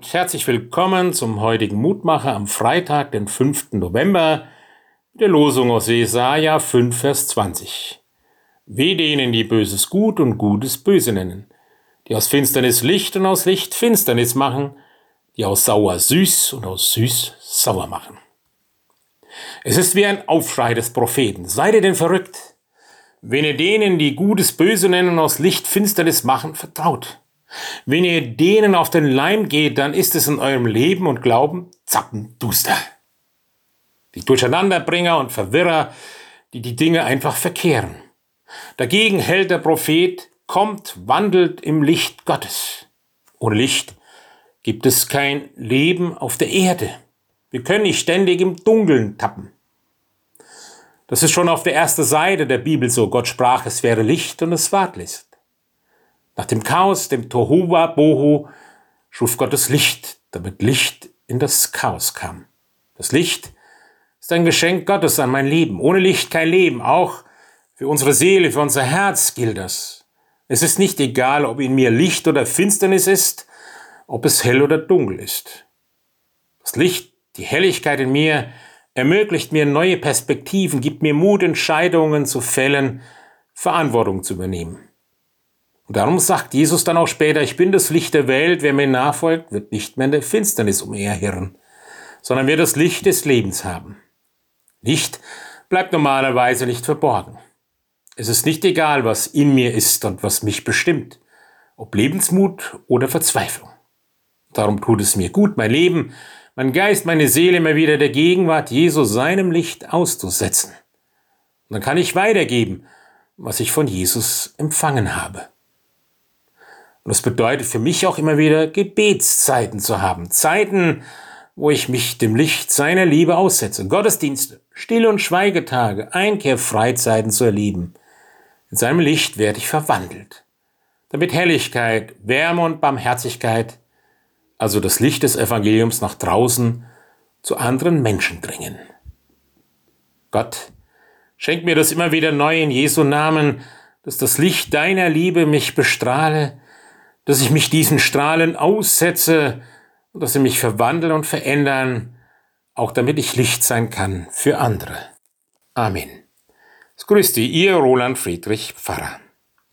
Herzlich willkommen zum heutigen Mutmacher am Freitag, den 5. November, der Losung aus Jesaja 5, Vers 20. Weh denen, die Böses gut und Gutes böse nennen, die aus Finsternis Licht und aus Licht Finsternis machen, die aus sauer süß und aus süß sauer machen. Es ist wie ein Aufschrei des Propheten. Seid ihr denn verrückt? Wenn ihr denen, die Gutes böse nennen und aus Licht Finsternis machen, vertraut. Wenn ihr denen auf den Leim geht, dann ist es in eurem Leben und Glauben zappenduster. Die Durcheinanderbringer und Verwirrer, die die Dinge einfach verkehren. Dagegen hält der Prophet, kommt, wandelt im Licht Gottes. Ohne Licht gibt es kein Leben auf der Erde. Wir können nicht ständig im Dunkeln tappen. Das ist schon auf der ersten Seite der Bibel so. Gott sprach, es wäre Licht und es ward Licht. Nach dem Chaos, dem Tohuwa Bohu, schuf Gott das Licht, damit Licht in das Chaos kam. Das Licht ist ein Geschenk Gottes an mein Leben. Ohne Licht kein Leben. Auch für unsere Seele, für unser Herz gilt das. Es ist nicht egal, ob in mir Licht oder Finsternis ist, ob es hell oder dunkel ist. Das Licht, die Helligkeit in mir, ermöglicht mir neue Perspektiven, gibt mir Mut, Entscheidungen zu fällen, Verantwortung zu übernehmen. Und darum sagt Jesus dann auch später, ich bin das Licht der Welt, wer mir nachfolgt, wird nicht mehr in der Finsternis umherhirren, sondern wird das Licht des Lebens haben. Licht bleibt normalerweise nicht verborgen. Es ist nicht egal, was in mir ist und was mich bestimmt, ob Lebensmut oder Verzweiflung. Darum tut es mir gut, mein Leben, mein Geist, meine Seele immer wieder der Gegenwart Jesu seinem Licht auszusetzen. Und dann kann ich weitergeben, was ich von Jesus empfangen habe. Und das bedeutet für mich auch immer wieder Gebetszeiten zu haben. Zeiten, wo ich mich dem Licht seiner Liebe aussetze. Gottesdienste, Stille- und Schweigetage, Einkehrfreizeiten zu erleben. In seinem Licht werde ich verwandelt. Damit Helligkeit, Wärme und Barmherzigkeit, also das Licht des Evangeliums nach draußen, zu anderen Menschen dringen. Gott, schenk mir das immer wieder neu in Jesu Namen, dass das Licht deiner Liebe mich bestrahle, dass ich mich diesen Strahlen aussetze und dass sie mich verwandeln und verändern, auch damit ich Licht sein kann für andere. Amen. Es grüßt Ihr Roland Friedrich Pfarrer.